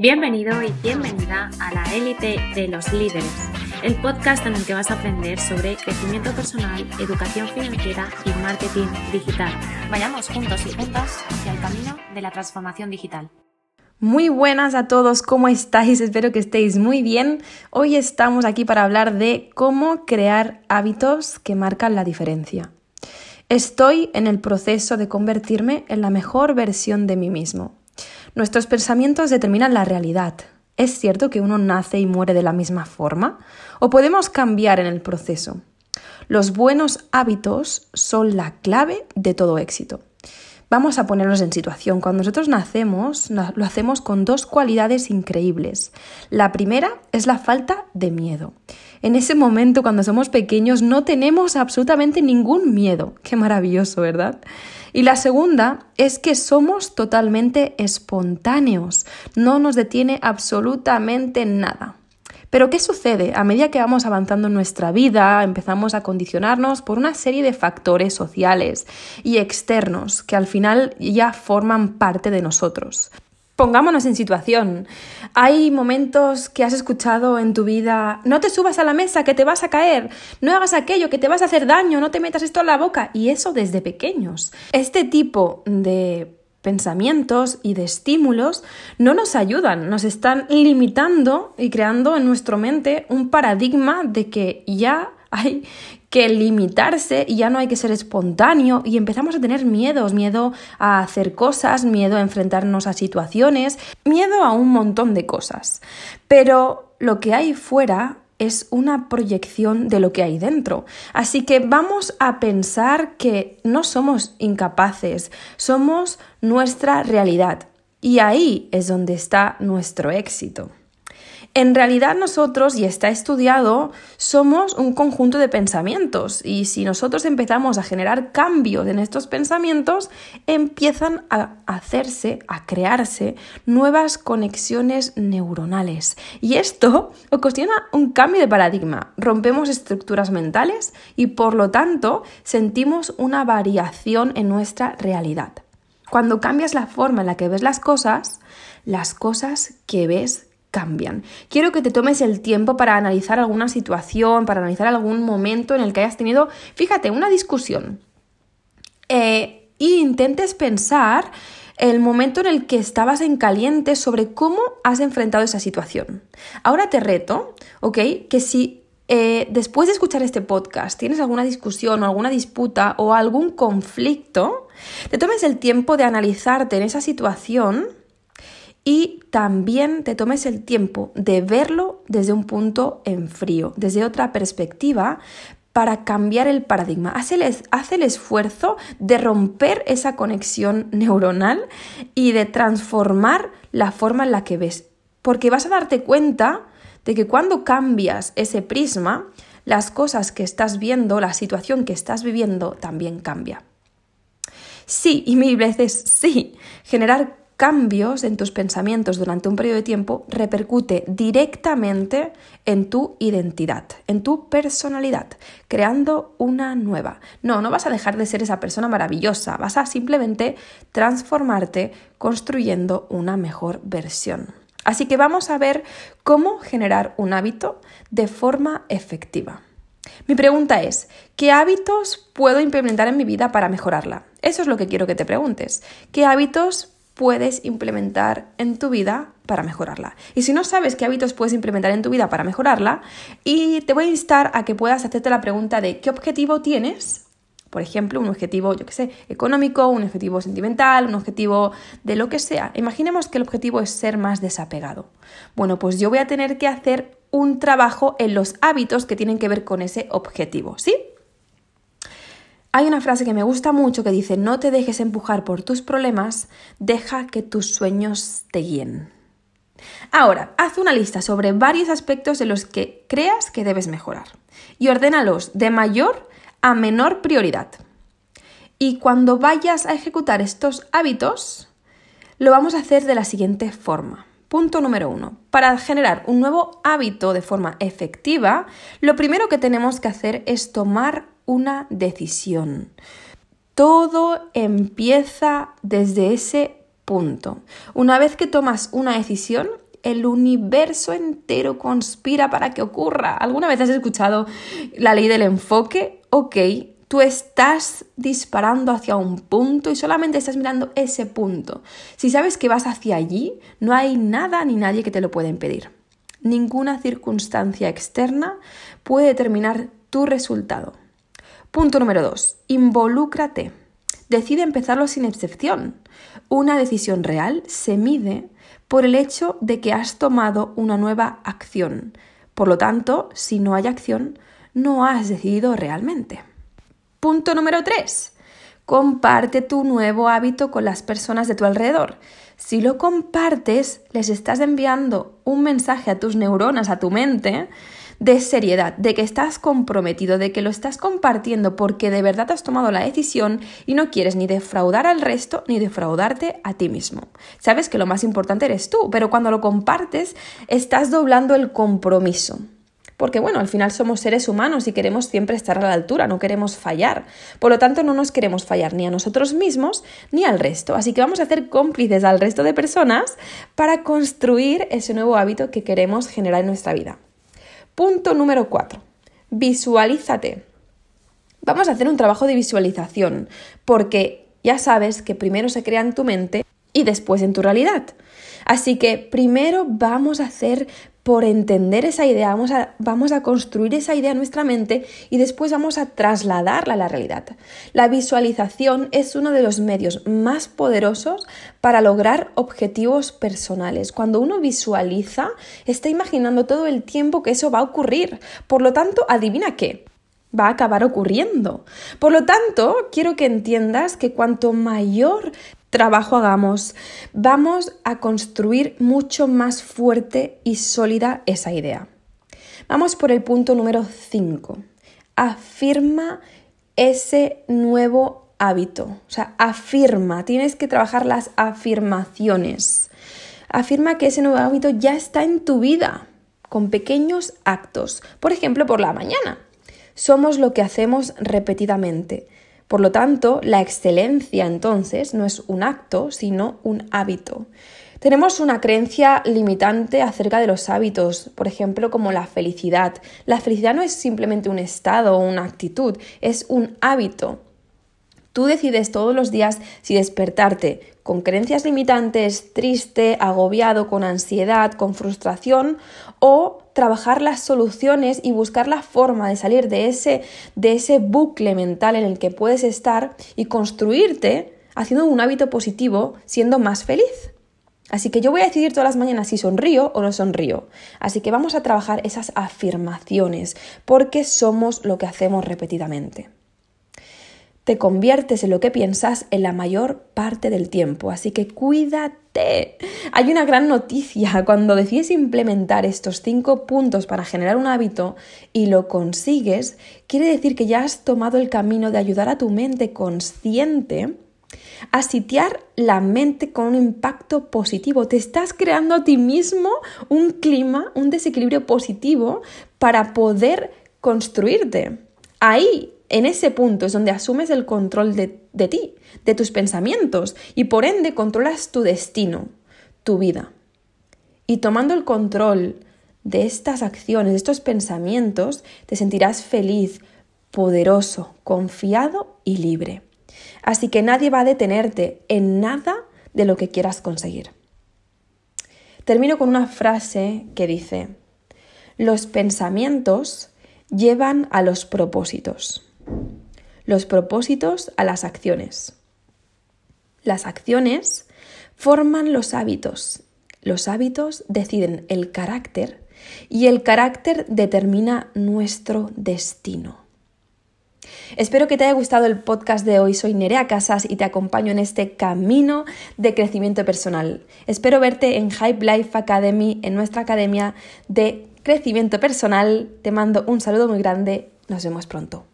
Bienvenido y bienvenida a la élite de los líderes, el podcast en el que vas a aprender sobre crecimiento personal, educación financiera y marketing digital. Vayamos juntos y juntas hacia el camino de la transformación digital. Muy buenas a todos, ¿cómo estáis? Espero que estéis muy bien. Hoy estamos aquí para hablar de cómo crear hábitos que marcan la diferencia. Estoy en el proceso de convertirme en la mejor versión de mí mismo. Nuestros pensamientos determinan la realidad. ¿Es cierto que uno nace y muere de la misma forma? ¿O podemos cambiar en el proceso? Los buenos hábitos son la clave de todo éxito. Vamos a ponernos en situación. Cuando nosotros nacemos, lo hacemos con dos cualidades increíbles. La primera es la falta de miedo. En ese momento, cuando somos pequeños, no tenemos absolutamente ningún miedo. Qué maravilloso, ¿verdad? Y la segunda es que somos totalmente espontáneos. No nos detiene absolutamente nada. Pero ¿qué sucede? A medida que vamos avanzando en nuestra vida, empezamos a condicionarnos por una serie de factores sociales y externos que al final ya forman parte de nosotros. Pongámonos en situación. Hay momentos que has escuchado en tu vida, no te subas a la mesa, que te vas a caer, no hagas aquello, que te vas a hacer daño, no te metas esto en la boca. Y eso desde pequeños. Este tipo de pensamientos y de estímulos no nos ayudan, nos están limitando y creando en nuestra mente un paradigma de que ya hay que limitarse y ya no hay que ser espontáneo y empezamos a tener miedos, miedo a hacer cosas, miedo a enfrentarnos a situaciones, miedo a un montón de cosas. Pero lo que hay fuera es una proyección de lo que hay dentro. Así que vamos a pensar que no somos incapaces, somos nuestra realidad. Y ahí es donde está nuestro éxito. En realidad nosotros, y está estudiado, somos un conjunto de pensamientos y si nosotros empezamos a generar cambios en estos pensamientos, empiezan a hacerse, a crearse nuevas conexiones neuronales. Y esto ocasiona un cambio de paradigma. Rompemos estructuras mentales y por lo tanto sentimos una variación en nuestra realidad. Cuando cambias la forma en la que ves las cosas, las cosas que ves cambian. Quiero que te tomes el tiempo para analizar alguna situación, para analizar algún momento en el que hayas tenido, fíjate, una discusión. e intentes pensar el momento en el que estabas en caliente sobre cómo has enfrentado esa situación. Ahora te reto, ¿ok? Que si eh, después de escuchar este podcast tienes alguna discusión o alguna disputa o algún conflicto, te tomes el tiempo de analizarte en esa situación y también te tomes el tiempo de verlo desde un punto en frío, desde otra perspectiva, para cambiar el paradigma. Haz el, el, esfuerzo de romper esa conexión neuronal y de transformar la forma en la que ves. Porque vas a darte cuenta de que cuando cambias ese prisma, las cosas que estás viendo, la situación que estás viviendo también cambia. Sí, y mil veces sí, generar cambios en tus pensamientos durante un periodo de tiempo repercute directamente en tu identidad, en tu personalidad, creando una nueva. No, no vas a dejar de ser esa persona maravillosa, vas a simplemente transformarte construyendo una mejor versión. Así que vamos a ver cómo generar un hábito de forma efectiva. Mi pregunta es, ¿qué hábitos puedo implementar en mi vida para mejorarla? Eso es lo que quiero que te preguntes. ¿Qué hábitos puedes implementar en tu vida para mejorarla. Y si no sabes qué hábitos puedes implementar en tu vida para mejorarla, y te voy a instar a que puedas hacerte la pregunta de qué objetivo tienes. Por ejemplo, un objetivo, yo qué sé, económico, un objetivo sentimental, un objetivo de lo que sea. Imaginemos que el objetivo es ser más desapegado. Bueno, pues yo voy a tener que hacer un trabajo en los hábitos que tienen que ver con ese objetivo, ¿sí? Hay una frase que me gusta mucho que dice, no te dejes empujar por tus problemas, deja que tus sueños te guíen. Ahora, haz una lista sobre varios aspectos de los que creas que debes mejorar y ordénalos de mayor a menor prioridad. Y cuando vayas a ejecutar estos hábitos, lo vamos a hacer de la siguiente forma. Punto número uno. Para generar un nuevo hábito de forma efectiva, lo primero que tenemos que hacer es tomar una decisión. Todo empieza desde ese punto. Una vez que tomas una decisión el universo entero conspira para que ocurra. ¿Alguna vez has escuchado la ley del enfoque? Ok, tú estás disparando hacia un punto y solamente estás mirando ese punto. Si sabes que vas hacia allí, no hay nada ni nadie que te lo pueda impedir. Ninguna circunstancia externa puede determinar tu resultado. Punto número 2. Involúcrate. Decide empezarlo sin excepción. Una decisión real se mide por el hecho de que has tomado una nueva acción. Por lo tanto, si no hay acción, no has decidido realmente. Punto número 3. Comparte tu nuevo hábito con las personas de tu alrededor. Si lo compartes, les estás enviando un mensaje a tus neuronas, a tu mente, de seriedad, de que estás comprometido, de que lo estás compartiendo porque de verdad has tomado la decisión y no quieres ni defraudar al resto ni defraudarte a ti mismo. Sabes que lo más importante eres tú, pero cuando lo compartes estás doblando el compromiso. Porque bueno, al final somos seres humanos y queremos siempre estar a la altura, no queremos fallar. Por lo tanto, no nos queremos fallar ni a nosotros mismos ni al resto. Así que vamos a hacer cómplices al resto de personas para construir ese nuevo hábito que queremos generar en nuestra vida. Punto número 4. Visualízate. Vamos a hacer un trabajo de visualización, porque ya sabes que primero se crea en tu mente y después en tu realidad. Así que primero vamos a hacer por entender esa idea, vamos a, vamos a construir esa idea en nuestra mente y después vamos a trasladarla a la realidad. La visualización es uno de los medios más poderosos para lograr objetivos personales. Cuando uno visualiza, está imaginando todo el tiempo que eso va a ocurrir. Por lo tanto, adivina qué va a acabar ocurriendo. Por lo tanto, quiero que entiendas que cuanto mayor trabajo hagamos, vamos a construir mucho más fuerte y sólida esa idea. Vamos por el punto número 5. Afirma ese nuevo hábito. O sea, afirma, tienes que trabajar las afirmaciones. Afirma que ese nuevo hábito ya está en tu vida, con pequeños actos. Por ejemplo, por la mañana. Somos lo que hacemos repetidamente. Por lo tanto, la excelencia entonces no es un acto, sino un hábito. Tenemos una creencia limitante acerca de los hábitos, por ejemplo, como la felicidad. La felicidad no es simplemente un estado o una actitud, es un hábito. Tú decides todos los días si despertarte con creencias limitantes, triste, agobiado, con ansiedad, con frustración o trabajar las soluciones y buscar la forma de salir de ese, de ese bucle mental en el que puedes estar y construirte haciendo un hábito positivo, siendo más feliz. Así que yo voy a decidir todas las mañanas si sonrío o no sonrío. Así que vamos a trabajar esas afirmaciones, porque somos lo que hacemos repetidamente te conviertes en lo que piensas en la mayor parte del tiempo. Así que cuídate. Hay una gran noticia. Cuando decides implementar estos cinco puntos para generar un hábito y lo consigues, quiere decir que ya has tomado el camino de ayudar a tu mente consciente a sitiar la mente con un impacto positivo. Te estás creando a ti mismo un clima, un desequilibrio positivo para poder construirte. Ahí en ese punto es donde asumes el control de, ti, de tus pensamientos, y por ende controlas tu destino, tu vida. Y tomando el control de estas acciones, de estos pensamientos, te sentirás feliz, poderoso, confiado y libre. Así que nadie va a detenerte en nada de lo que quieras conseguir. Termino con una frase que dice, los pensamientos llevan a los propósitos los propósitos a las acciones. Las acciones forman los hábitos. Los hábitos deciden el carácter y el carácter determina nuestro destino. Espero que te haya gustado el podcast de hoy. Soy Nerea Casas y te acompaño en este camino de crecimiento personal. Espero verte en Hype Life Academy, en nuestra academia de crecimiento personal. Te mando un saludo muy grande. Nos vemos pronto.